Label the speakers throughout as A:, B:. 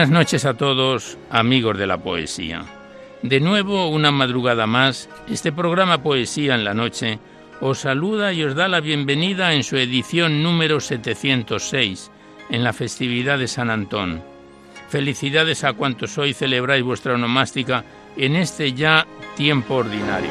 A: Buenas noches a todos, amigos de la poesía. De nuevo, una madrugada más, este programa Poesía en la Noche os saluda y os da la bienvenida en su edición número 706, en la festividad de San Antón. Felicidades a cuantos hoy celebráis vuestra onomástica en este ya tiempo ordinario.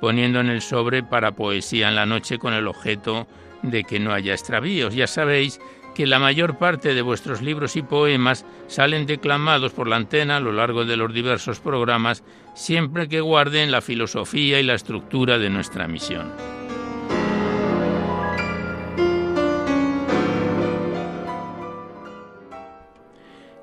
A: poniendo en el sobre para poesía en la noche con el objeto de que no haya extravíos. Ya sabéis que la mayor parte de vuestros libros y poemas salen declamados por la antena a lo largo de los diversos programas, siempre que guarden la filosofía y la estructura de nuestra misión.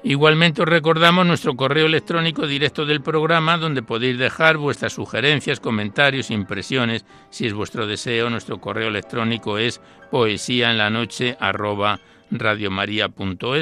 A: Igualmente os recordamos nuestro correo electrónico directo del programa donde podéis dejar vuestras sugerencias, comentarios, impresiones. Si es vuestro deseo, nuestro correo electrónico es poesía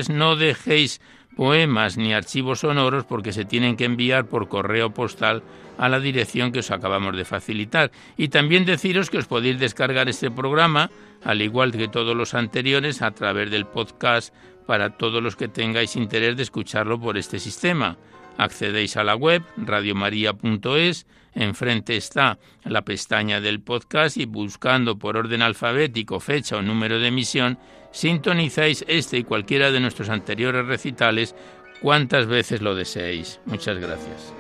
A: No dejéis poemas ni archivos sonoros porque se tienen que enviar por correo postal a la dirección que os acabamos de facilitar. Y también deciros que os podéis descargar este programa, al igual que todos los anteriores, a través del podcast para todos los que tengáis interés de escucharlo por este sistema. Accedéis a la web radiomaria.es, enfrente está la pestaña del podcast y buscando por orden alfabético fecha o número de emisión, sintonizáis este y cualquiera de nuestros anteriores recitales cuantas veces lo deseéis. Muchas gracias.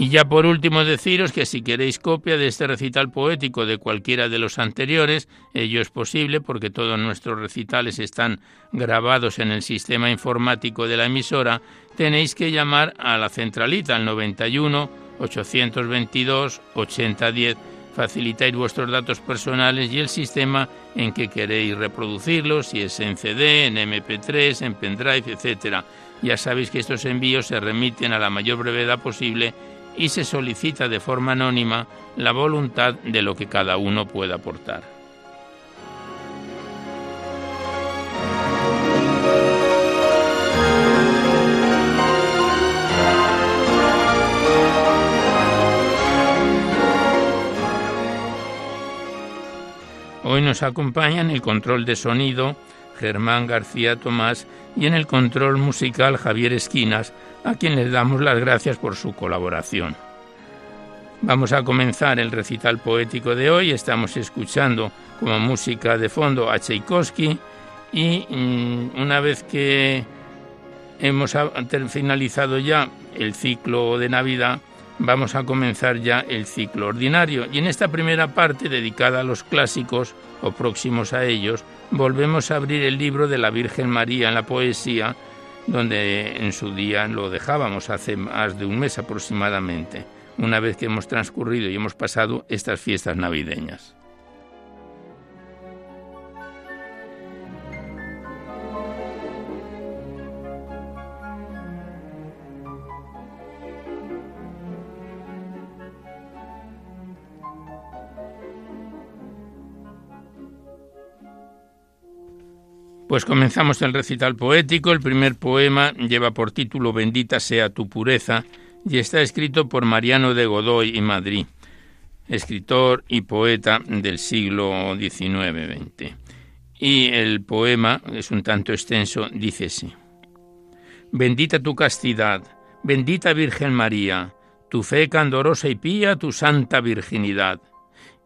A: Y ya por último deciros que si queréis copia de este recital poético de cualquiera de los anteriores, ello es posible porque todos nuestros recitales están grabados en el sistema informático de la emisora, tenéis que llamar a la centralita al 91 822 8010 facilitáis vuestros datos personales y el sistema en que queréis reproducirlos, si es en CD, en MP3, en pendrive, etc. Ya sabéis que estos envíos se remiten a la mayor brevedad posible y se solicita de forma anónima la voluntad de lo que cada uno pueda aportar. Hoy nos acompaña en el control de sonido Germán García Tomás y en el control musical Javier Esquinas, a quien les damos las gracias por su colaboración. Vamos a comenzar el recital poético de hoy. Estamos escuchando como música de fondo a Tchaikovsky Y mm, una vez que hemos finalizado ya el ciclo de Navidad, vamos a comenzar ya el ciclo ordinario. Y en esta primera parte, dedicada a los clásicos o próximos a ellos, volvemos a abrir el libro de la Virgen María en la poesía, donde en su día lo dejábamos hace más de un mes aproximadamente, una vez que hemos transcurrido y hemos pasado estas fiestas navideñas. Pues comenzamos el recital poético. El primer poema lleva por título Bendita sea tu pureza y está escrito por Mariano de Godoy y Madrid, escritor y poeta del siglo XIX-XX. Y el poema es un tanto extenso, dice así. Bendita tu castidad, bendita Virgen María, tu fe candorosa y pía, tu santa virginidad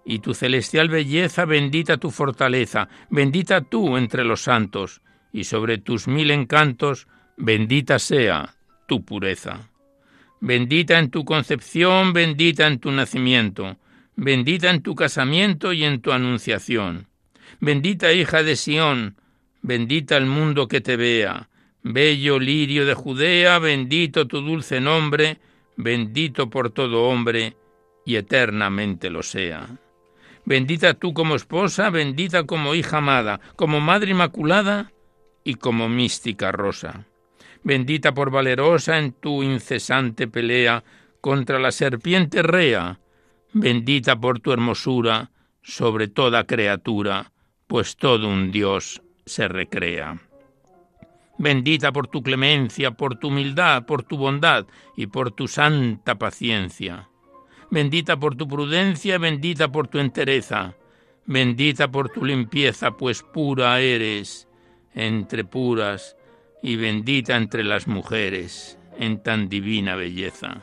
A: y tu celestial belleza, bendita tu fortaleza, bendita tú entre los santos, y sobre tus mil encantos, bendita sea tu pureza. Bendita en tu concepción, bendita en tu nacimiento, bendita en tu casamiento y en tu anunciación. Bendita hija de Sión, bendita el mundo que te vea, bello lirio de Judea, bendito tu dulce nombre, bendito por todo hombre, y eternamente lo sea. Bendita tú como esposa, bendita como hija amada, como madre inmaculada y como mística rosa. Bendita por valerosa en tu incesante pelea contra la serpiente rea. Bendita por tu hermosura sobre toda criatura, pues todo un Dios se recrea. Bendita por tu clemencia, por tu humildad, por tu bondad y por tu santa paciencia bendita por tu prudencia, bendita por tu entereza, bendita por tu limpieza, pues pura eres entre puras, y bendita entre las mujeres, en tan divina belleza.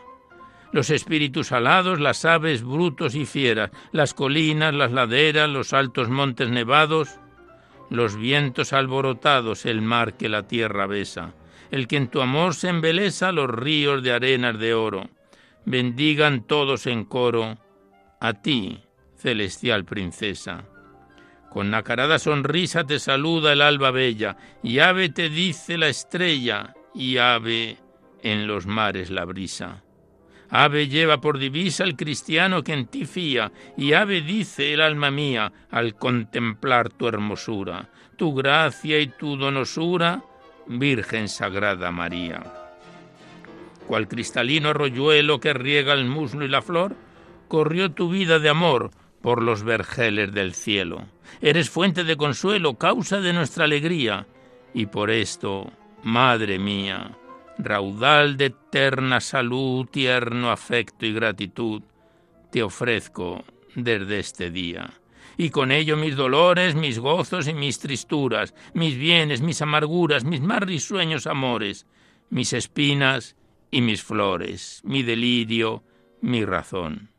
A: Los espíritus alados, las aves, brutos y fieras, las colinas, las laderas, los altos montes nevados, los vientos alborotados, el mar que la tierra besa, el que en tu amor se embeleza, los ríos de arenas de oro, bendigan todos en coro a ti, celestial princesa. Con nacarada sonrisa te saluda el alba bella, y ave te dice la estrella, y ave en los mares la brisa. Ave lleva por divisa el cristiano que en ti fía, y ave dice el alma mía al contemplar tu hermosura, tu gracia y tu donosura, Virgen Sagrada María cual cristalino arroyuelo que riega el muslo y la flor, corrió tu vida de amor por los vergeles del cielo. Eres fuente de consuelo, causa de nuestra alegría, y por esto, Madre mía, raudal de eterna salud, tierno afecto y gratitud, te ofrezco desde este día. Y con ello mis dolores, mis gozos y mis tristuras, mis bienes, mis amarguras, mis más risueños amores, mis espinas y mis flores, mi delirio, mi razón.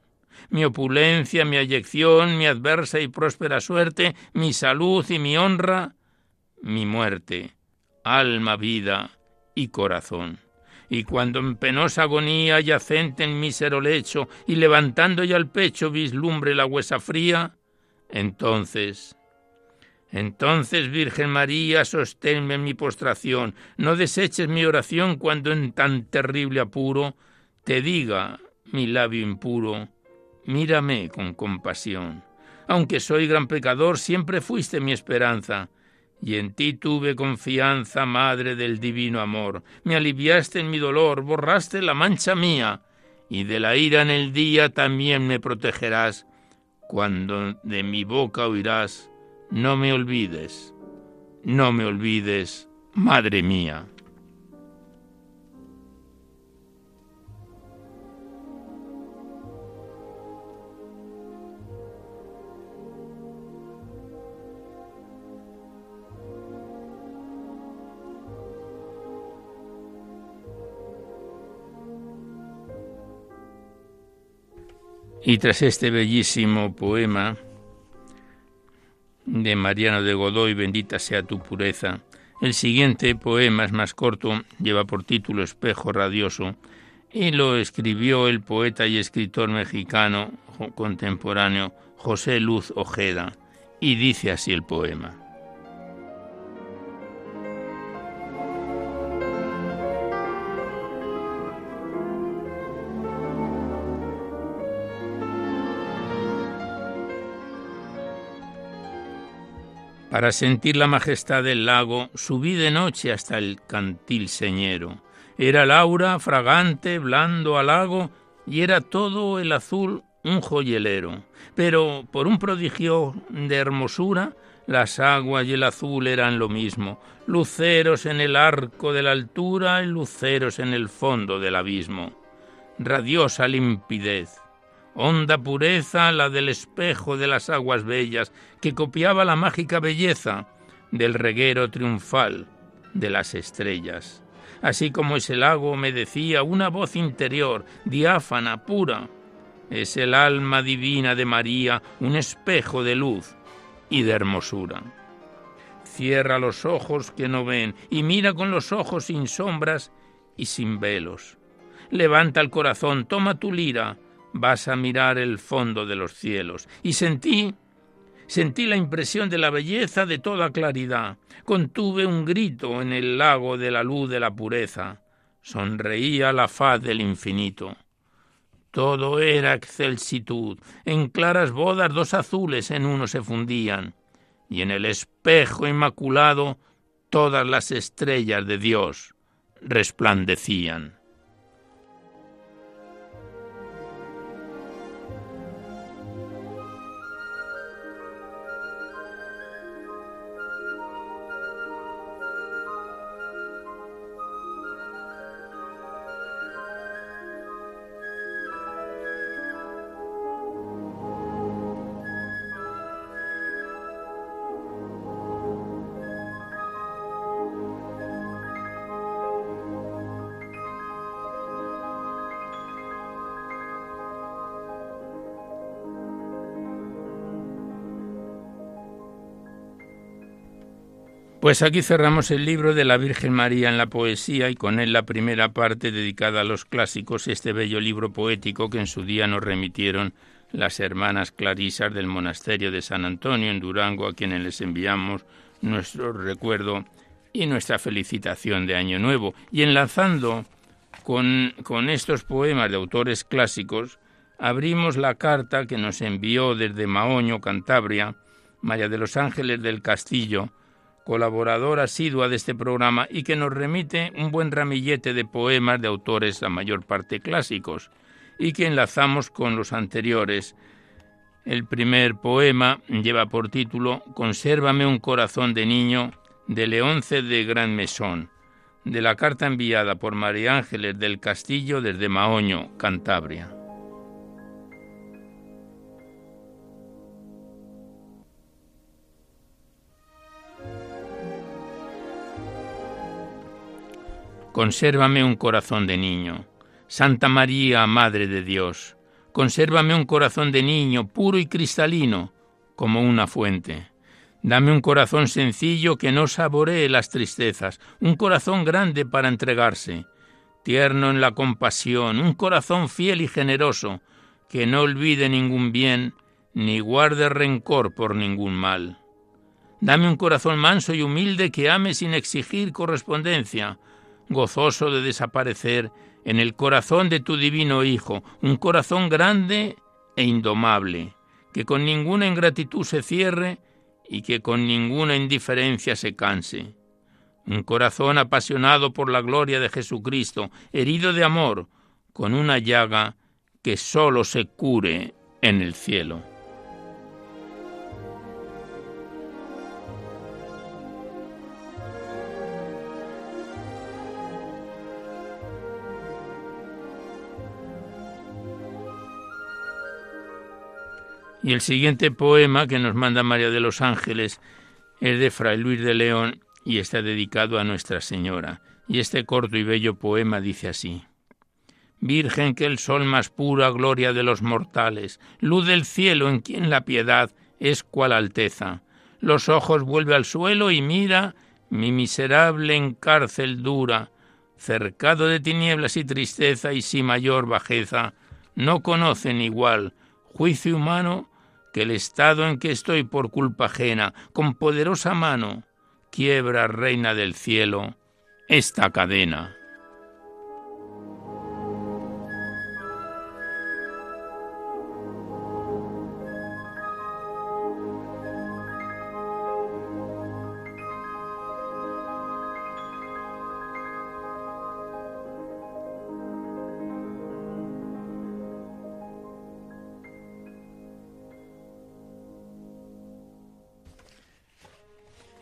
A: Mi opulencia, mi ayección, mi adversa y próspera suerte, mi salud y mi honra, mi muerte, alma, vida y corazón. Y cuando en penosa agonía yacente en mísero lecho y levantando ya el pecho vislumbre la huesa fría, entonces entonces, Virgen María, sosténme en mi postración, no deseches mi oración cuando en tan terrible apuro te diga mi labio impuro, mírame con compasión. Aunque soy gran pecador, siempre fuiste mi esperanza, y en ti tuve confianza, Madre del divino amor. Me aliviaste en mi dolor, borraste la mancha mía, y de la ira en el día también me protegerás, cuando de mi boca oirás no me olvides, no me olvides, Madre mía. Y tras este bellísimo poema, de Mariano de Godoy, Bendita sea tu pureza. El siguiente poema es más corto, lleva por título Espejo Radioso, y lo escribió el poeta y escritor mexicano contemporáneo José Luz Ojeda, y dice así el poema. Para sentir la majestad del lago, subí de noche hasta el cantil señero. Era el aura fragante, blando al lago, y era todo el azul un joyelero. Pero por un prodigio de hermosura, las aguas y el azul eran lo mismo, luceros en el arco de la altura y luceros en el fondo del abismo. Radiosa limpidez, honda pureza la del espejo de las aguas bellas, que copiaba la mágica belleza del reguero triunfal de las estrellas. Así como ese lago me decía una voz interior, diáfana, pura, es el alma divina de María, un espejo de luz y de hermosura. Cierra los ojos que no ven y mira con los ojos sin sombras y sin velos. Levanta el corazón, toma tu lira, vas a mirar el fondo de los cielos. Y sentí, sentí la impresión de la belleza de toda claridad. Contuve un grito en el lago de la luz de la pureza. Sonreía la faz del infinito. Todo era excelsitud. En claras bodas dos azules en uno se fundían. Y en el espejo inmaculado todas las estrellas de Dios resplandecían. Pues aquí cerramos el libro de la Virgen María en la poesía y con él la primera parte dedicada a los clásicos, este bello libro poético que en su día nos remitieron las hermanas clarisas del monasterio de San Antonio en Durango, a quienes les enviamos nuestro recuerdo y nuestra felicitación de Año Nuevo. Y enlazando con, con estos poemas de autores clásicos, abrimos la carta que nos envió desde Maoño, Cantabria, María de los Ángeles del Castillo, colaboradora asidua de este programa y que nos remite un buen ramillete de poemas de autores la mayor parte clásicos y que enlazamos con los anteriores. El primer poema lleva por título Consérvame un corazón de niño de Leonce de Gran Mesón, de la carta enviada por María Ángeles del Castillo desde Maoño, Cantabria. Consérvame un corazón de niño. Santa María, Madre de Dios, consérvame un corazón de niño puro y cristalino, como una fuente. Dame un corazón sencillo que no saboree las tristezas, un corazón grande para entregarse, tierno en la compasión, un corazón fiel y generoso, que no olvide ningún bien, ni guarde rencor por ningún mal. Dame un corazón manso y humilde que ame sin exigir correspondencia, gozoso de desaparecer en el corazón de tu divino Hijo, un corazón grande e indomable, que con ninguna ingratitud se cierre y que con ninguna indiferencia se canse. Un corazón apasionado por la gloria de Jesucristo, herido de amor, con una llaga que sólo se cure en el cielo. Y el siguiente poema que nos manda María de los Ángeles es de Fray Luis de León y está dedicado a Nuestra Señora. Y este corto y bello poema dice así. Virgen que el sol más pura gloria de los mortales, luz del cielo en quien la piedad es cual alteza, los ojos vuelve al suelo y mira mi miserable en cárcel dura, cercado de tinieblas y tristeza y sin mayor bajeza, no conocen igual juicio humano que el estado en que estoy por culpa ajena, con poderosa mano, quiebra, reina del cielo, esta cadena.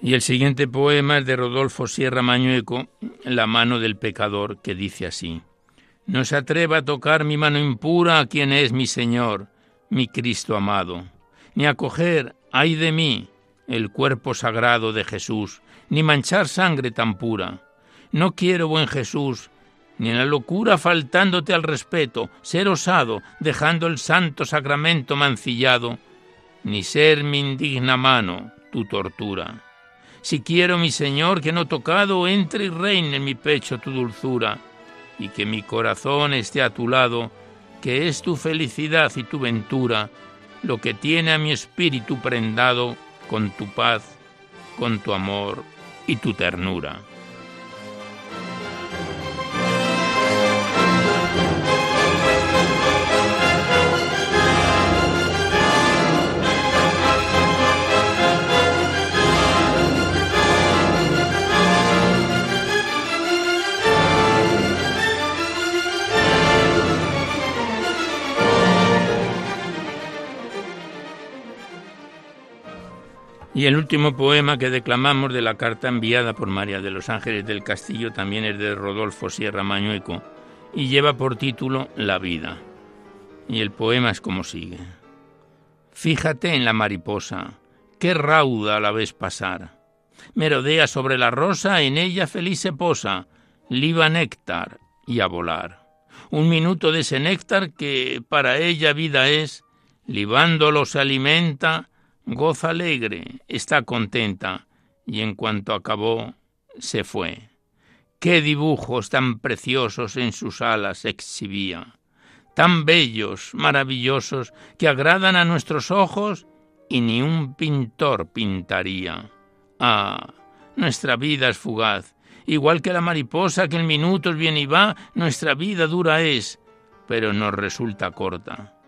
A: Y el siguiente poema es de Rodolfo Sierra Mañueco, La mano del pecador, que dice así. No se atreva a tocar mi mano impura a quien es mi Señor, mi Cristo amado, ni a coger, ay de mí, el cuerpo sagrado de Jesús, ni manchar sangre tan pura. No quiero, buen Jesús, ni en la locura faltándote al respeto, ser osado, dejando el santo sacramento mancillado, ni ser mi indigna mano tu tortura. Si quiero, mi Señor, que no tocado entre y reine en mi pecho tu dulzura, y que mi corazón esté a tu lado, que es tu felicidad y tu ventura, lo que tiene a mi espíritu prendado con tu paz, con tu amor y tu ternura. Y el último poema que declamamos de la carta enviada por María de los Ángeles del Castillo también es de Rodolfo Sierra Mañueco y lleva por título La vida. Y el poema es como sigue. Fíjate en la mariposa, qué rauda la ves pasar. Merodea sobre la rosa, en ella feliz se posa, liba néctar y a volar. Un minuto de ese néctar que para ella vida es, libándolo se alimenta, goza alegre, está contenta, y en cuanto acabó, se fue. Qué dibujos tan preciosos en sus alas exhibía, tan bellos, maravillosos, que agradan a nuestros ojos y ni un pintor pintaría. Ah, nuestra vida es fugaz, igual que la mariposa que en minutos viene y va, nuestra vida dura es, pero nos resulta corta.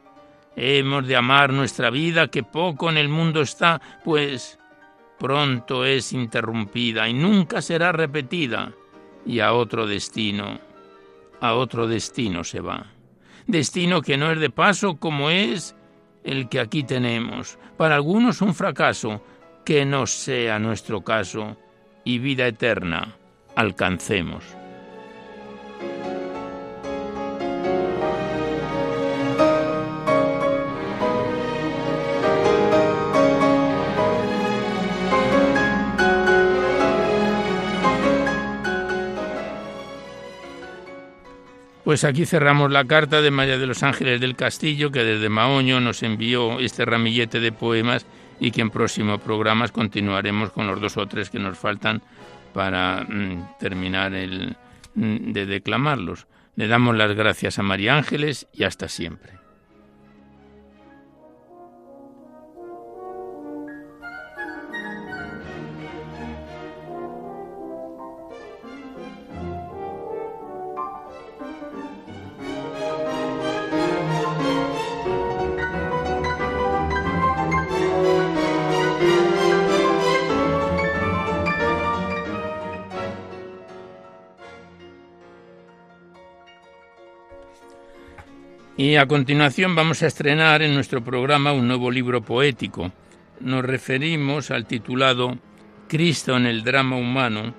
A: Hemos de amar nuestra vida que poco en el mundo está, pues pronto es interrumpida y nunca será repetida, y a otro destino, a otro destino se va. Destino que no es de paso como es el que aquí tenemos. Para algunos un fracaso, que no sea nuestro caso, y vida eterna alcancemos. Pues aquí cerramos la carta de María de los Ángeles del Castillo, que desde Maoño nos envió este ramillete de poemas y que en próximos programas continuaremos con los dos o tres que nos faltan para mm, terminar el, mm, de declamarlos. Le damos las gracias a María Ángeles y hasta siempre. Y a continuación vamos a estrenar en nuestro programa un nuevo libro poético. Nos referimos al titulado Cristo en el drama humano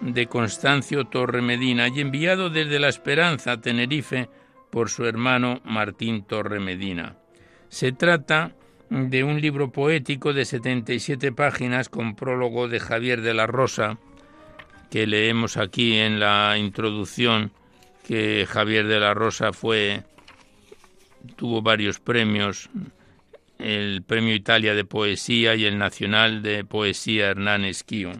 A: de Constancio Torre Medina y enviado desde La Esperanza, Tenerife, por su hermano Martín Torre Medina. Se trata de un libro poético de 77 páginas con prólogo de Javier de la Rosa, que leemos aquí en la introducción que Javier de la Rosa fue tuvo varios premios el Premio Italia de Poesía y el Nacional de Poesía Hernán Esquío.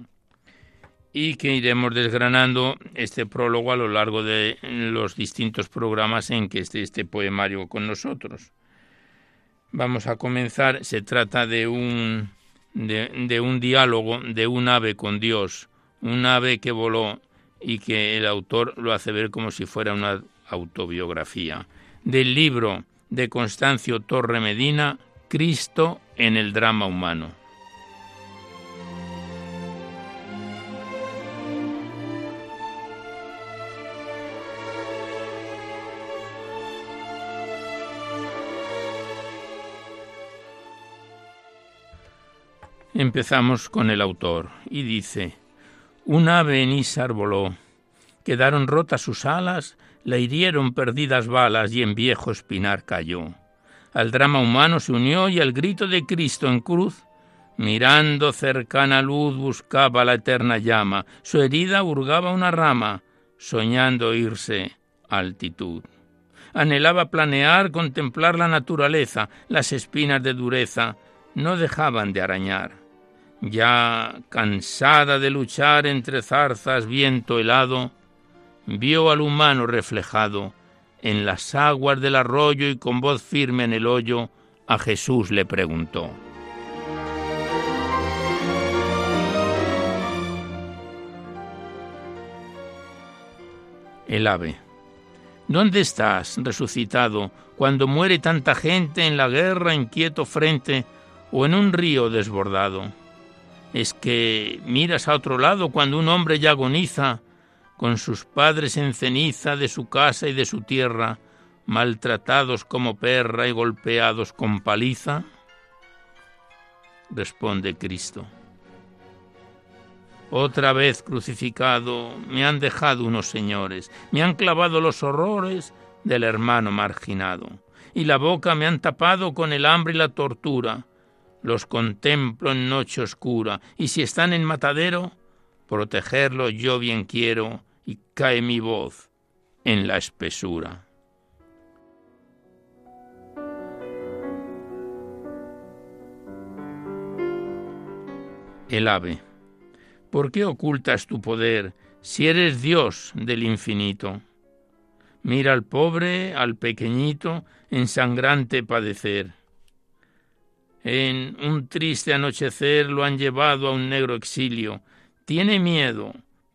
A: Y que iremos desgranando este prólogo a lo largo de los distintos programas en que esté este poemario con nosotros. Vamos a comenzar, se trata de un, de, de un diálogo de un ave con Dios, un ave que voló y que el autor lo hace ver como si fuera una autobiografía. Del libro de Constancio Torre Medina, Cristo en el drama humano. Empezamos con el autor y dice, un ave en Isar voló, quedaron rotas sus alas, la hirieron perdidas balas y en viejo espinar cayó. Al drama humano se unió y al grito de Cristo en cruz, mirando cercana luz buscaba la eterna llama, su herida hurgaba una rama, soñando irse altitud. Anhelaba planear, contemplar la naturaleza, las espinas de dureza no dejaban de arañar. Ya cansada de luchar entre zarzas, viento helado, vio al humano reflejado en las aguas del arroyo y con voz firme en el hoyo a Jesús le preguntó. El ave. ¿Dónde estás, resucitado, cuando muere tanta gente en la guerra inquieto frente o en un río desbordado? es que miras a otro lado cuando un hombre ya agoniza, con sus padres en ceniza de su casa y de su tierra, maltratados como perra y golpeados con paliza? Responde Cristo. Otra vez crucificado me han dejado unos señores, me han clavado los horrores del hermano marginado, y la boca me han tapado con el hambre y la tortura, los contemplo en noche oscura, y si están en matadero, protegerlos yo bien quiero, y cae mi voz en la espesura. El ave. ¿Por qué ocultas tu poder si eres Dios del infinito? Mira al pobre, al pequeñito, en sangrante padecer en un triste anochecer lo han llevado a un negro exilio. Tiene miedo,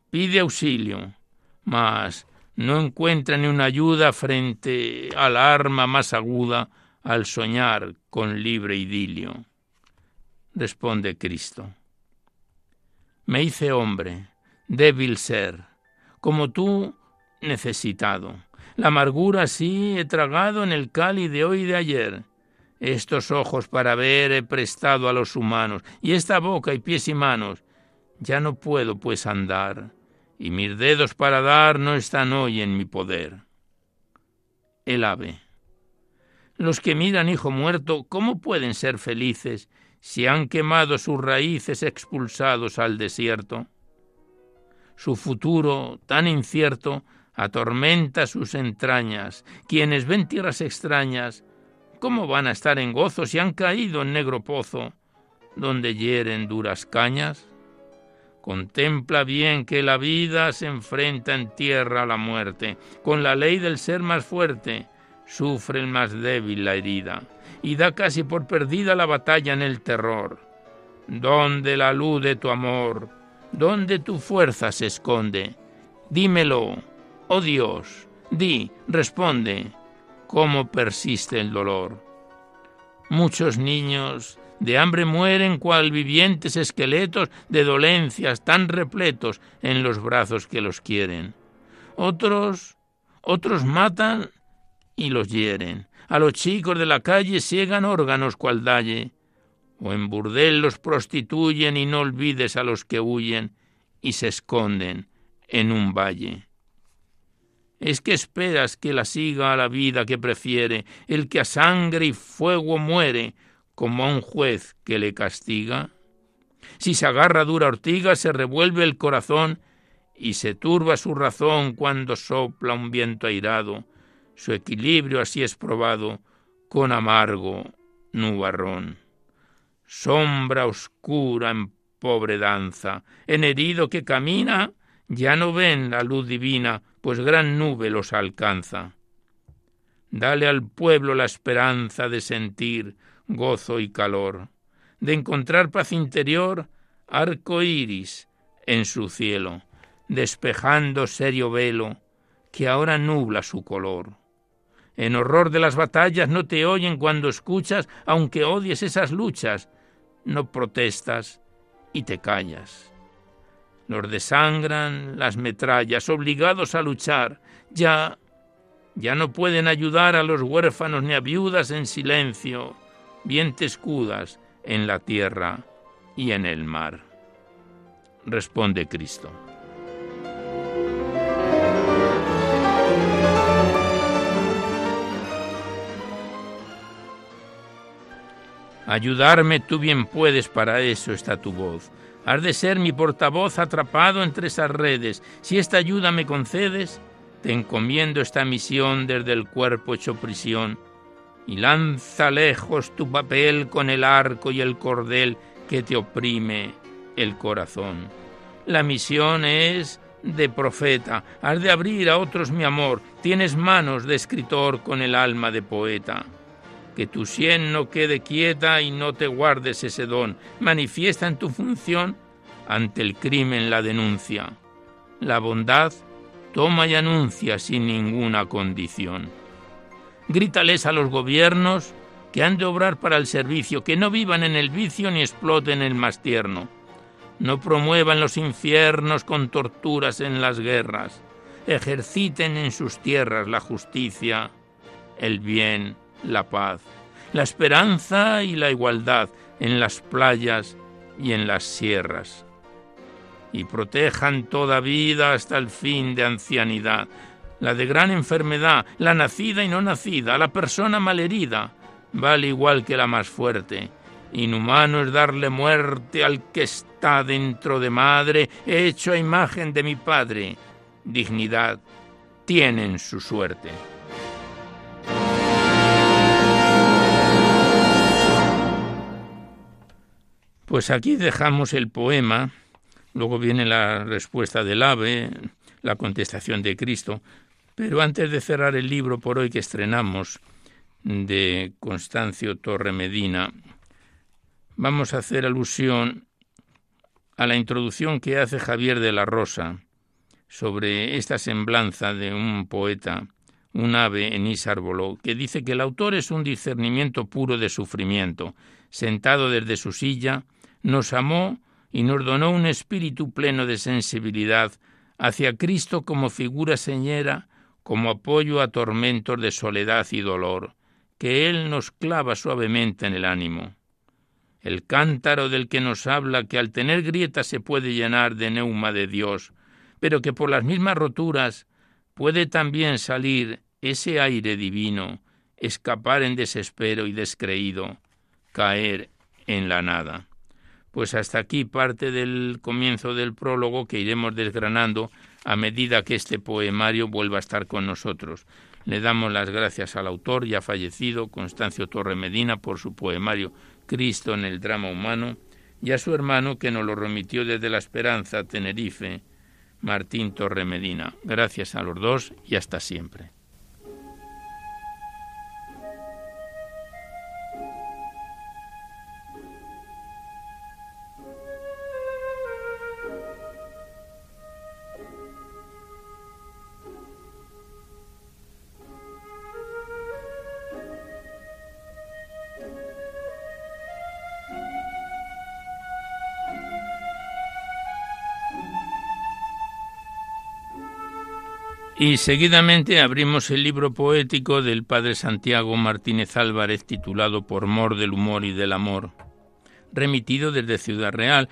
A: pide auxilio, mas no encuentra ni una ayuda frente al arma más aguda al soñar con libre idilio. Responde Cristo. Me hice hombre, débil ser, como tú necesitado. La amargura sí he tragado en el cáliz de hoy y de ayer estos ojos para ver he prestado a los humanos, y esta boca y pies y manos. Ya no puedo pues andar, y mis dedos para dar no están hoy en mi poder. El ave. Los que miran hijo muerto, ¿cómo pueden ser felices si han quemado sus raíces expulsados al desierto? Su futuro, tan incierto, atormenta sus entrañas. Quienes ven tierras extrañas, ¿Cómo van a estar en gozo si han caído en negro pozo, donde hieren duras cañas? Contempla bien que la vida se enfrenta en tierra a la muerte, con la ley del ser más fuerte, sufre el más débil la herida, y da casi por perdida la batalla en el terror. ¿Dónde la luz de tu amor? ¿Dónde tu fuerza se esconde? Dímelo, oh Dios, di, responde, cómo persiste el dolor. Muchos niños de hambre mueren cual vivientes esqueletos de dolencias tan repletos en los brazos que los quieren. Otros, otros matan y los hieren. A los chicos de la calle ciegan órganos cual dalle. O en burdel los prostituyen y no olvides a los que huyen y se esconden en un valle. ¿Es que esperas que la siga a la vida que prefiere, el que a sangre y fuego muere, como a un juez que le castiga? Si se agarra dura ortiga, se revuelve el corazón y se turba su razón cuando sopla un viento airado. Su equilibrio así es probado con amargo nubarrón. Sombra oscura en pobre danza, en herido que camina, ya no ven la luz divina, pues gran nube los alcanza. Dale al pueblo la esperanza de sentir gozo y calor, de encontrar paz interior, arco iris en su cielo, despejando serio velo que ahora nubla su color. En horror de las batallas no te oyen cuando escuchas, aunque odies esas luchas, no protestas y te callas. Los desangran las metrallas, obligados a luchar, ya ya no pueden ayudar a los huérfanos ni a viudas en silencio, bien te escudas en la tierra y en el mar. Responde Cristo. Ayudarme tú bien puedes, para eso está tu voz. Has de ser mi portavoz atrapado entre esas redes. Si esta ayuda me concedes, te encomiendo esta misión desde el cuerpo hecho prisión, y lanza lejos tu papel con el arco y el cordel que te oprime el corazón. La misión es de profeta, has de abrir a otros mi amor, tienes manos de escritor con el alma de poeta que tu sien no quede quieta y no te guardes ese don. Manifiesta en tu función ante el crimen la denuncia. La bondad toma y anuncia sin ninguna condición. Grítales a los gobiernos que han de obrar para el servicio, que no vivan en el vicio ni exploten el más tierno. No promuevan los infiernos con torturas en las guerras. Ejerciten en sus tierras la justicia, el bien, la paz, la esperanza y la igualdad en las playas y en las sierras. Y protejan toda vida hasta el fin de ancianidad, la de gran enfermedad, la nacida y no nacida, la persona malherida, vale igual que la más fuerte. Inhumano es darle muerte al que está dentro de madre, hecho a imagen de mi padre. Dignidad tienen su suerte. Pues aquí dejamos el poema, luego viene la respuesta del ave, la contestación de Cristo, pero antes de cerrar el libro por hoy que estrenamos de Constancio Torre Medina, vamos a hacer alusión a la introducción que hace Javier de la Rosa sobre esta semblanza de un poeta, un ave en Isárbolo, que dice que el autor es un discernimiento puro de sufrimiento, sentado desde su silla, nos amó y nos donó un espíritu pleno de sensibilidad hacia Cristo como figura señera, como apoyo a tormentos de soledad y dolor, que Él nos clava suavemente en el ánimo. El cántaro del que nos habla que al tener grietas se puede llenar de neuma de Dios, pero que por las mismas roturas puede también salir ese aire divino, escapar en desespero y descreído, caer en la nada. Pues hasta aquí parte del comienzo del prólogo que iremos desgranando a medida que este poemario vuelva a estar con nosotros. Le damos las gracias al autor ya fallecido, Constancio Torre Medina, por su poemario Cristo en el drama humano, y a su hermano que nos lo remitió desde la Esperanza, Tenerife, Martín Torre Medina. Gracias a los dos y hasta siempre. Y seguidamente abrimos el libro poético del padre Santiago Martínez Álvarez titulado Por mor del humor y del amor, remitido desde Ciudad Real.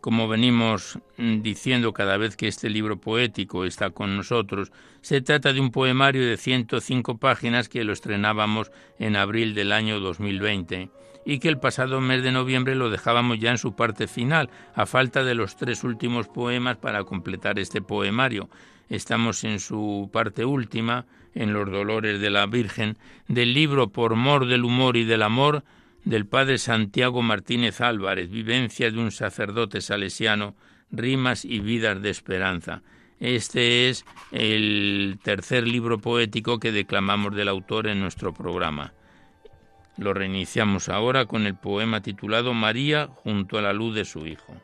A: Como venimos diciendo cada vez que este libro poético está con nosotros, se trata de un poemario de 105 páginas que lo estrenábamos en abril del año 2020 y que el pasado mes de noviembre lo dejábamos ya en su parte final, a falta de los tres últimos poemas para completar este poemario. Estamos en su parte última, en los dolores de la Virgen, del libro Por mor del humor y del amor, del padre Santiago Martínez Álvarez, Vivencia de un sacerdote salesiano, Rimas y Vidas de Esperanza. Este es el tercer libro poético que declamamos del autor en nuestro programa. Lo reiniciamos ahora con el poema titulado María junto a la luz de su Hijo.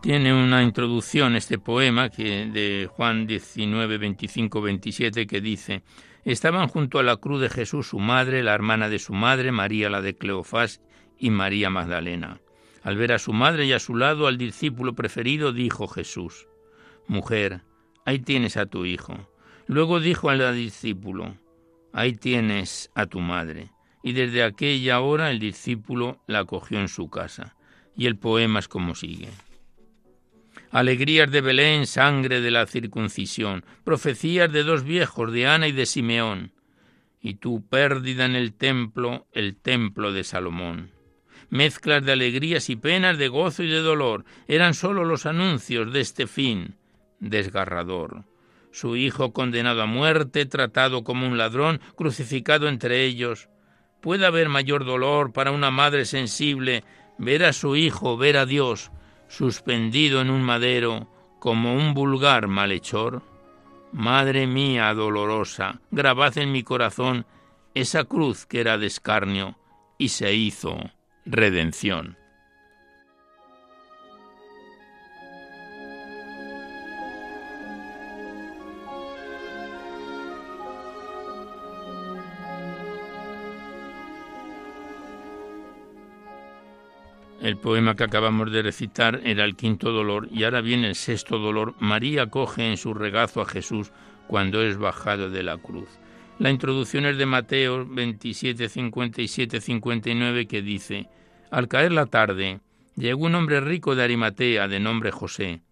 A: Tiene una introducción este poema que de Juan 19, 25, 27 que dice Estaban junto a la cruz de Jesús su madre, la hermana de su madre, María la de Cleofás y María Magdalena. Al ver a su madre y a su lado al discípulo preferido, dijo Jesús, Mujer, ahí tienes a tu hijo. Luego dijo al discípulo, Ahí tienes a tu madre. Y desde aquella hora el discípulo la acogió en su casa. Y el poema es como sigue. Alegrías de Belén, sangre de la circuncisión, profecías de dos viejos, de Ana y de Simeón. Y tú, pérdida en el templo, el templo de Salomón mezclas de alegrías y penas, de gozo y de dolor, eran sólo los anuncios de este fin desgarrador. Su hijo condenado a muerte, tratado como un ladrón, crucificado entre ellos. ¿Puede haber mayor dolor para una madre sensible ver a su hijo, ver a Dios, suspendido en un madero como un vulgar malhechor? Madre mía dolorosa, grabad en mi corazón esa cruz que era de escarnio y se hizo redención. El poema que acabamos de recitar era el quinto dolor y ahora viene el sexto dolor. María coge en su regazo a Jesús cuando es bajado de la cruz. La introducción es de Mateo 27, 57, 59 que dice, Al caer la tarde, llegó un hombre rico de Arimatea, de nombre José.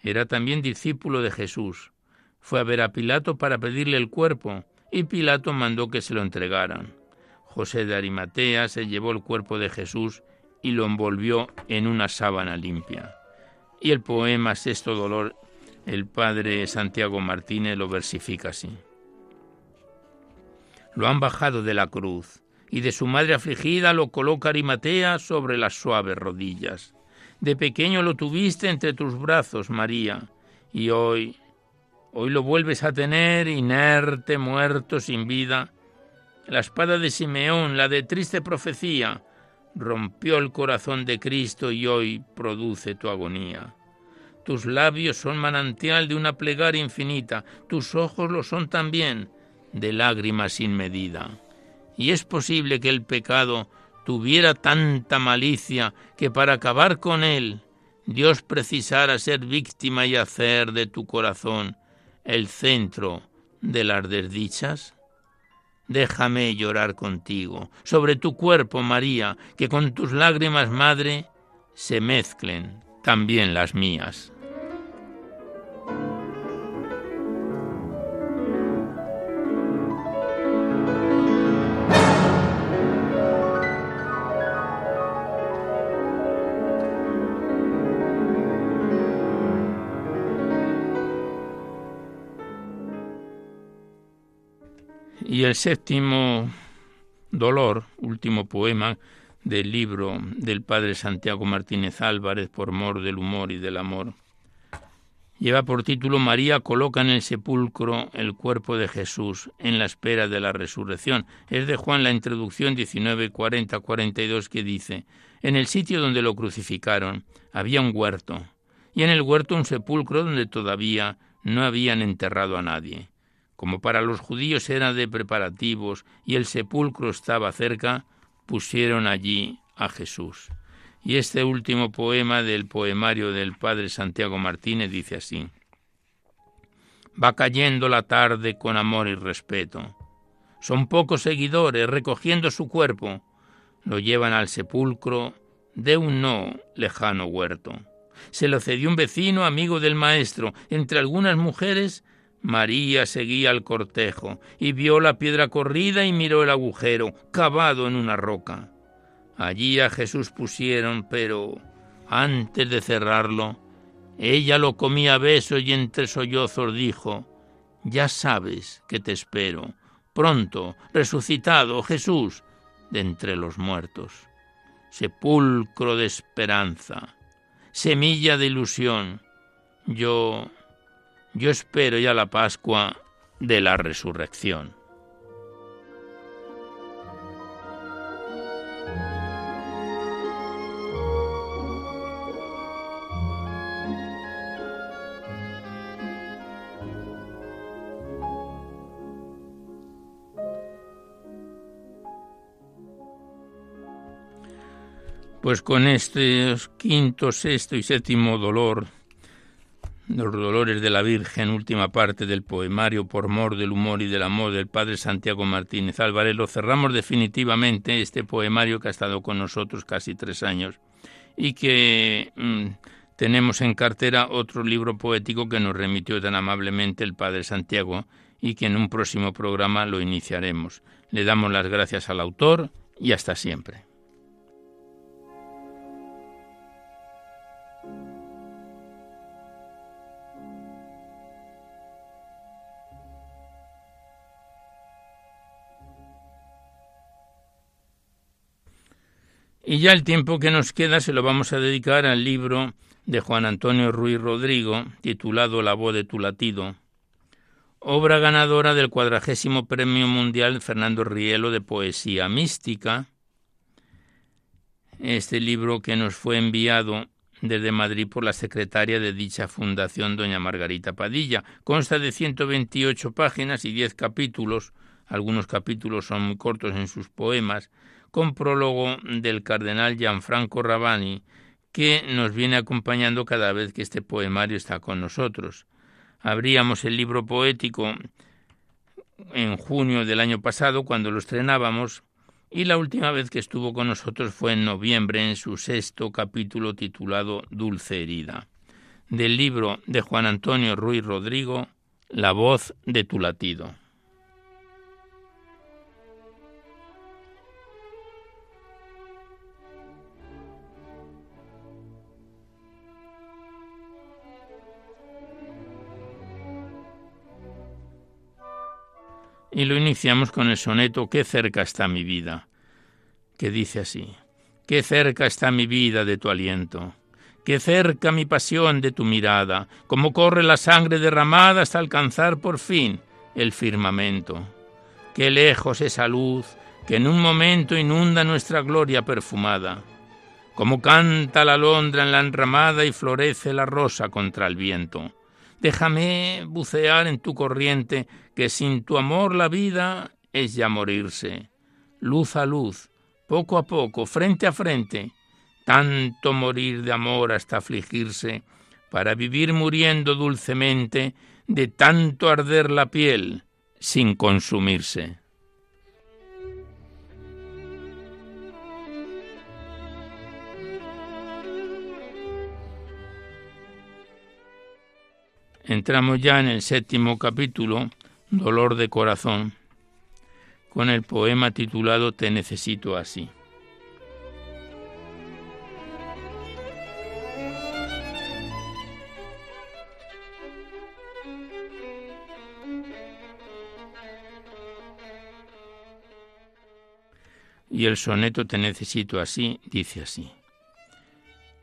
A: Era también discípulo de Jesús. Fue a ver a Pilato para pedirle el cuerpo, y Pilato mandó que se lo entregaran. José de Arimatea se llevó el cuerpo de Jesús y lo envolvió en una sábana limpia. Y el poema Sexto Dolor, el padre Santiago Martínez lo versifica así. Lo han bajado de la cruz, y de su madre afligida lo coloca Arimatea sobre las suaves rodillas. De pequeño lo tuviste entre tus brazos, María, y hoy, hoy lo vuelves a tener inerte, muerto, sin vida. La espada de Simeón, la de triste profecía, rompió el corazón de Cristo y hoy produce tu agonía. Tus labios son manantial de una plegaria infinita, tus ojos lo son también, de lágrimas sin medida. Y es posible que el pecado tuviera tanta malicia que para acabar con él Dios precisara ser víctima y hacer de tu corazón el centro de las desdichas? Déjame llorar contigo sobre tu cuerpo, María, que con tus lágrimas, madre, se mezclen también las mías. Y el séptimo dolor, último poema del libro del padre Santiago Martínez Álvarez por mor del humor y del amor, lleva por título María coloca en el sepulcro el cuerpo de Jesús en la espera de la resurrección. Es de Juan la introducción 19, 40, 42 que dice, en el sitio donde lo crucificaron había un huerto, y en el huerto un sepulcro donde todavía no habían enterrado a nadie. Como para los judíos era de preparativos y el sepulcro estaba cerca, pusieron allí a Jesús. Y este último poema del poemario del padre Santiago Martínez dice así. Va cayendo la tarde con amor y respeto. Son pocos seguidores recogiendo su cuerpo. Lo llevan al sepulcro de un no lejano huerto. Se lo cedió un vecino amigo del maestro. Entre algunas mujeres María seguía el cortejo y vio la piedra corrida y miró el agujero cavado en una roca. Allí a Jesús pusieron, pero antes de cerrarlo, Ella lo comía a besos y entre sollozos dijo, Ya sabes que te espero, pronto, resucitado Jesús de entre los muertos. Sepulcro de esperanza, semilla de ilusión. Yo, yo espero ya la Pascua de la resurrección. Pues con este quinto, sexto y séptimo dolor, los dolores de la Virgen, última parte del poemario Por mor del humor y del amor del Padre Santiago Martínez Álvarez, lo cerramos definitivamente este poemario que ha estado con nosotros casi tres años y que mm, tenemos en cartera otro libro poético que nos remitió tan amablemente el Padre Santiago y que en un próximo programa lo iniciaremos. Le damos las gracias al autor y hasta siempre. Y ya el tiempo que nos queda se lo vamos a dedicar al libro de Juan Antonio Ruiz Rodrigo, titulado La voz de tu latido, obra ganadora del cuadragésimo Premio Mundial Fernando Rielo de Poesía Mística. Este libro que nos fue enviado desde Madrid por la secretaria de dicha fundación, doña Margarita Padilla. Consta de 128 páginas y 10 capítulos. Algunos capítulos son muy cortos en sus poemas, con prólogo del cardenal Gianfranco Rabani, que nos viene acompañando cada vez que este poemario está con nosotros. Abríamos el libro poético en junio del año pasado, cuando lo estrenábamos, y la última vez que estuvo con nosotros fue en noviembre, en su sexto capítulo titulado Dulce herida, del libro de Juan Antonio Ruiz Rodrigo, La voz de tu latido. Y lo iniciamos con el soneto Qué cerca está mi vida, que dice así, Qué cerca está mi vida de tu aliento, qué cerca mi pasión de tu mirada, cómo corre la sangre derramada hasta alcanzar por fin el firmamento. Qué lejos esa luz que en un momento inunda nuestra gloria perfumada. Cómo canta la alondra en la enramada y florece la rosa contra el viento. Déjame bucear en tu corriente, que sin tu amor la vida es ya morirse. Luz a luz, poco a poco, frente a frente, tanto morir de amor hasta afligirse, para vivir muriendo dulcemente de tanto arder la piel sin consumirse. Entramos ya en el séptimo capítulo, Dolor de Corazón, con el poema titulado Te necesito así. Y el soneto Te necesito así dice así.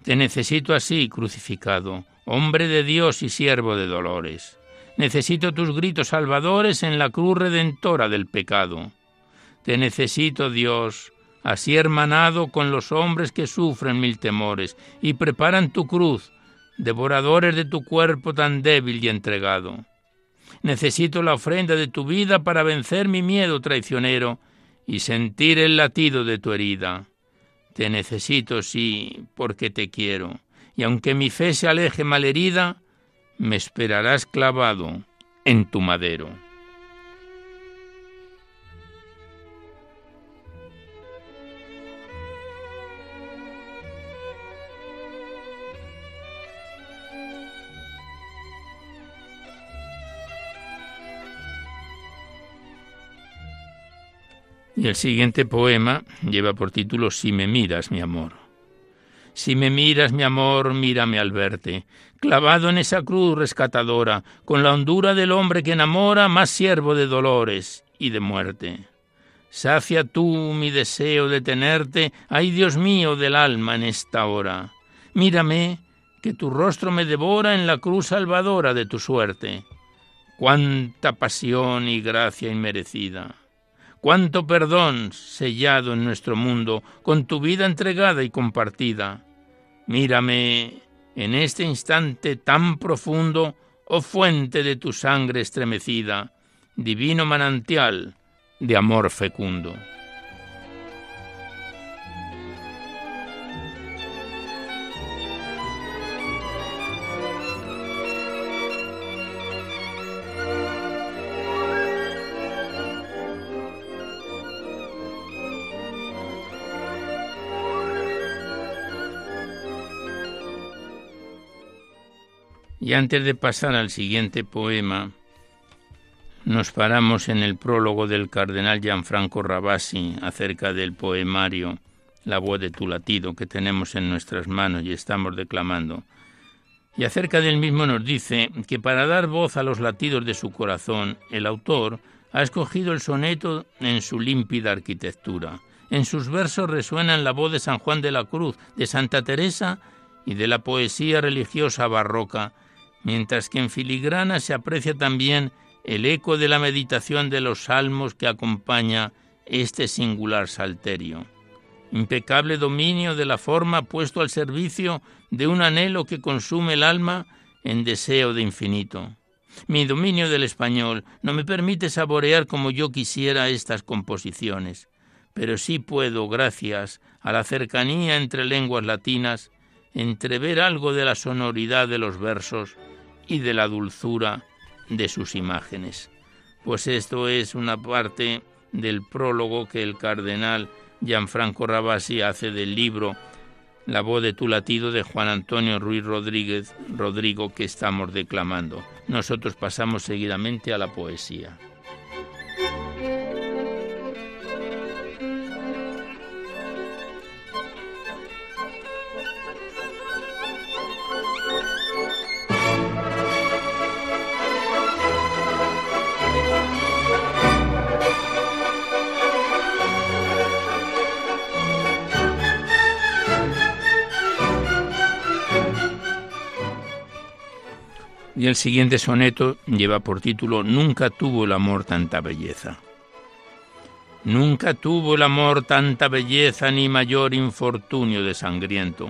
A: Te necesito así, crucificado, hombre de Dios y siervo de dolores. Necesito tus gritos salvadores en la cruz redentora del pecado. Te necesito, Dios, así hermanado con los hombres que sufren mil temores y preparan tu cruz, devoradores de tu cuerpo tan débil y entregado. Necesito la ofrenda de tu vida para vencer mi miedo traicionero y sentir el latido de tu herida. Te necesito, sí, porque te quiero, y aunque mi fe se aleje malherida, me esperarás clavado en tu madero. Y el siguiente poema lleva por título Si me miras, mi amor. Si me miras, mi amor, mírame al verte, clavado en esa cruz rescatadora, con la hondura del hombre que enamora, más siervo de dolores y de muerte. Sacia tú mi deseo de tenerte, ay Dios mío del alma en esta hora. Mírame, que tu rostro me devora en la cruz salvadora de tu suerte. Cuánta pasión y gracia inmerecida cuánto perdón sellado en nuestro mundo con tu vida entregada y compartida. Mírame en este instante tan profundo, oh fuente de tu sangre estremecida, divino manantial de amor fecundo. Antes de pasar al siguiente poema, nos paramos en el prólogo del cardenal Gianfranco Rabasi acerca del poemario La voz de tu latido que tenemos en nuestras manos y estamos declamando. Y acerca del mismo nos dice que para dar voz a los latidos de su corazón, el autor ha escogido el soneto en su límpida arquitectura. En sus versos resuenan la voz de San Juan de la Cruz, de Santa Teresa y de la poesía religiosa barroca mientras que en filigrana se aprecia también el eco de la meditación de los salmos que acompaña este singular salterio. Impecable dominio de la forma puesto al servicio de un anhelo que consume el alma en deseo de infinito. Mi dominio del español no me permite saborear como yo quisiera estas composiciones, pero sí puedo, gracias a la cercanía entre lenguas latinas, entrever algo de la sonoridad de los versos y de la dulzura de sus imágenes. Pues esto es una parte del prólogo que el cardenal Gianfranco Rabasi hace del libro La voz de tu latido de Juan Antonio Ruiz Rodríguez Rodrigo que estamos declamando. Nosotros pasamos seguidamente a la poesía. El siguiente soneto lleva por título Nunca tuvo el amor tanta belleza. Nunca tuvo el amor tanta belleza ni mayor infortunio de sangriento.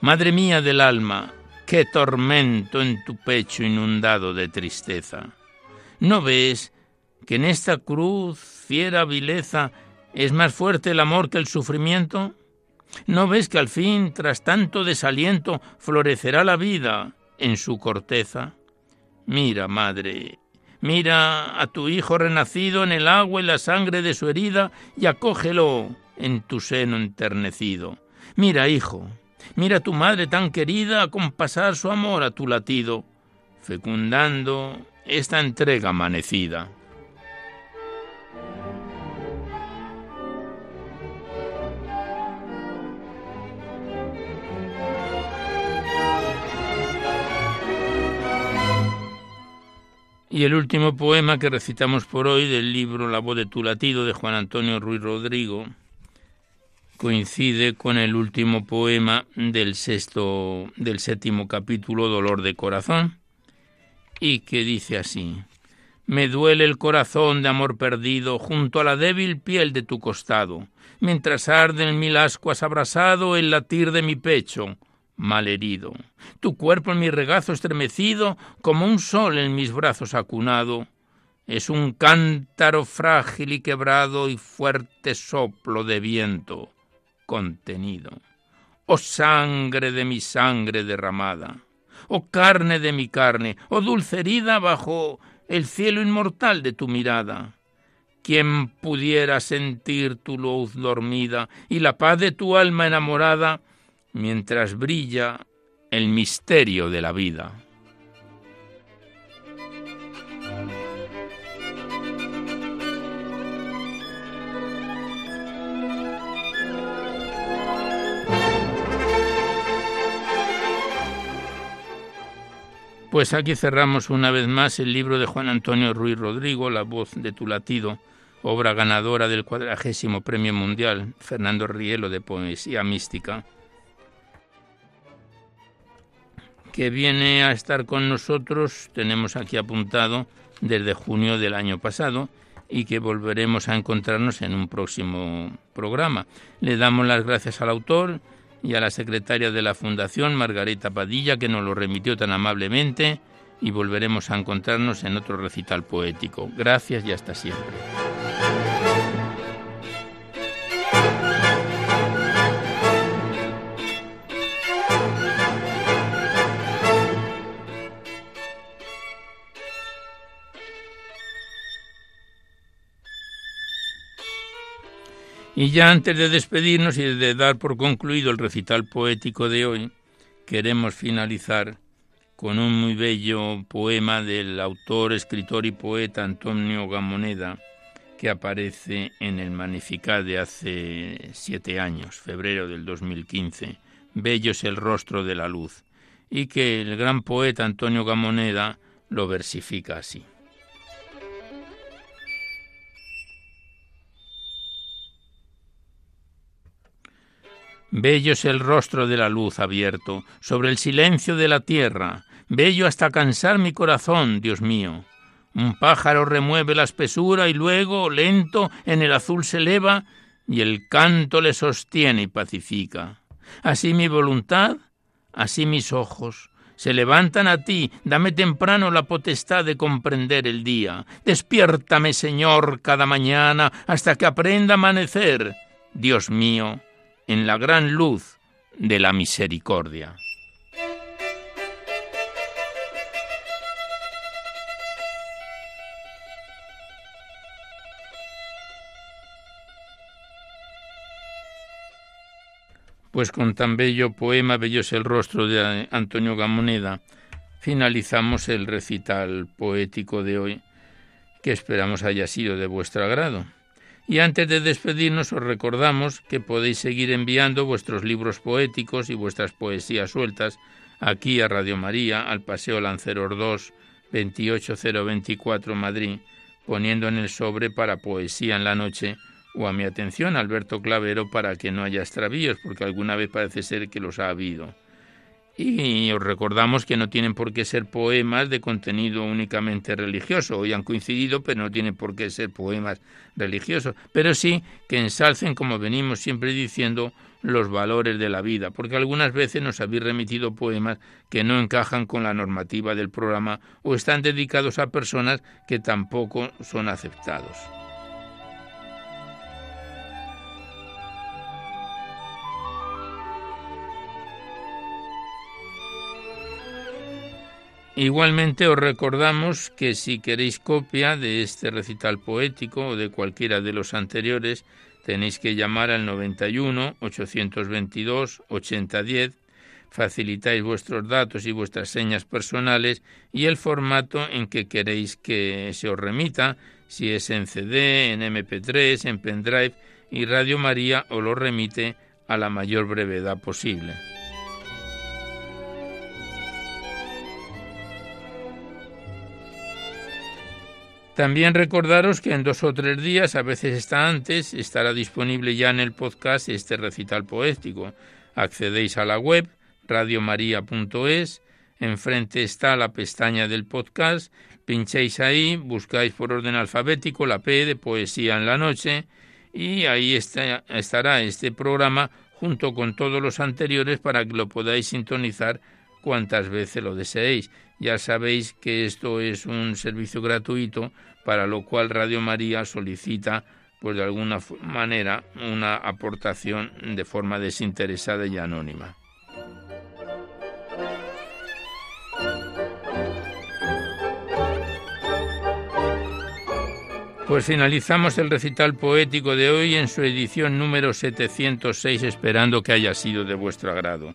A: Madre mía del alma, qué tormento en tu pecho inundado de tristeza. ¿No ves que en esta cruz fiera vileza es más fuerte el amor que el sufrimiento? ¿No ves que al fin, tras tanto desaliento, florecerá la vida en su corteza? Mira, madre, mira a tu hijo renacido en el agua y la sangre de su herida y acógelo en tu seno enternecido. Mira, hijo, mira a tu madre tan querida acompasar su amor a tu latido, fecundando esta entrega amanecida. Y el último poema que recitamos por hoy del libro La voz de tu latido de Juan Antonio Ruiz Rodrigo coincide con el último poema del sexto del séptimo capítulo Dolor de corazón y que dice así: Me duele el corazón de amor perdido junto a la débil piel de tu costado, mientras arde en mil ascuas abrasado el latir de mi pecho herido, Tu cuerpo en mi regazo estremecido, como un sol en mis brazos acunado, es un cántaro frágil y quebrado y fuerte soplo de viento contenido. Oh sangre de mi sangre derramada, oh carne de mi carne, oh dulce herida bajo el cielo inmortal de tu mirada. ¿Quién pudiera sentir tu luz dormida y la paz de tu alma enamorada mientras brilla el misterio de la vida. Pues aquí cerramos una vez más el libro de Juan Antonio Ruiz Rodrigo, La voz de tu latido, obra ganadora del cuadragésimo Premio Mundial Fernando Rielo de Poesía Mística. Que viene a estar con nosotros, tenemos aquí apuntado, desde junio del año pasado y que volveremos a encontrarnos en un próximo programa. Le damos las gracias al autor y a la secretaria de la Fundación, Margarita Padilla, que nos lo remitió tan amablemente y volveremos a encontrarnos en otro recital poético. Gracias y hasta siempre. Y ya antes de despedirnos y de dar por concluido el recital poético de hoy, queremos finalizar con un muy bello poema del autor, escritor y poeta Antonio Gamoneda, que aparece en el Magnificat de hace siete años, febrero del 2015. Bello es el rostro de la luz, y que el gran poeta Antonio Gamoneda lo versifica así. Bello es el rostro de la luz abierto sobre el silencio de la tierra, bello hasta cansar mi corazón, Dios mío. Un pájaro remueve la espesura y luego, lento, en el azul se eleva y el canto le sostiene y pacifica. Así mi voluntad, así mis ojos, se levantan a ti, dame temprano la potestad de comprender el día. Despiértame, Señor, cada mañana hasta que aprenda a amanecer. Dios mío, en la gran luz de la misericordia. Pues con tan bello poema, bello es el rostro de Antonio Gamoneda, finalizamos el recital poético de hoy, que esperamos haya sido de vuestro agrado. Y antes de despedirnos os recordamos que podéis seguir enviando vuestros libros poéticos y vuestras poesías sueltas aquí a Radio María, al Paseo Lanceros 2, 28024 Madrid, poniendo en el sobre para Poesía en la Noche o a mi atención Alberto Clavero para que no haya extravíos, porque alguna vez parece ser que los ha habido. Y os recordamos que no tienen por qué ser poemas de contenido únicamente religioso. Hoy han coincidido, pero no tienen por qué ser poemas religiosos. Pero sí que ensalcen, como venimos siempre diciendo, los valores de la vida, porque algunas veces nos habéis remitido poemas que no encajan con la normativa del programa o están dedicados a personas que tampoco son aceptados. Igualmente os recordamos que si queréis copia de este recital poético o de cualquiera de los anteriores, tenéis que llamar al 91 822 8010, facilitáis vuestros datos y vuestras señas personales y el formato en que queréis que se os remita, si es en CD, en MP3, en pendrive, y Radio María os lo remite a la mayor brevedad posible. También recordaros que en dos o tres días, a veces está antes, estará disponible ya en el podcast este recital poético. Accedéis a la web radiomaria.es, enfrente está la pestaña del podcast, pincháis ahí, buscáis por orden alfabético la P de Poesía en la Noche y ahí estará este programa junto con todos los anteriores para que lo podáis sintonizar cuantas veces lo deseéis. Ya sabéis que esto es un servicio gratuito para lo cual Radio María solicita pues de alguna manera una aportación de forma desinteresada y anónima. Pues finalizamos el recital poético de hoy en su edición número 706, esperando que haya sido de vuestro agrado.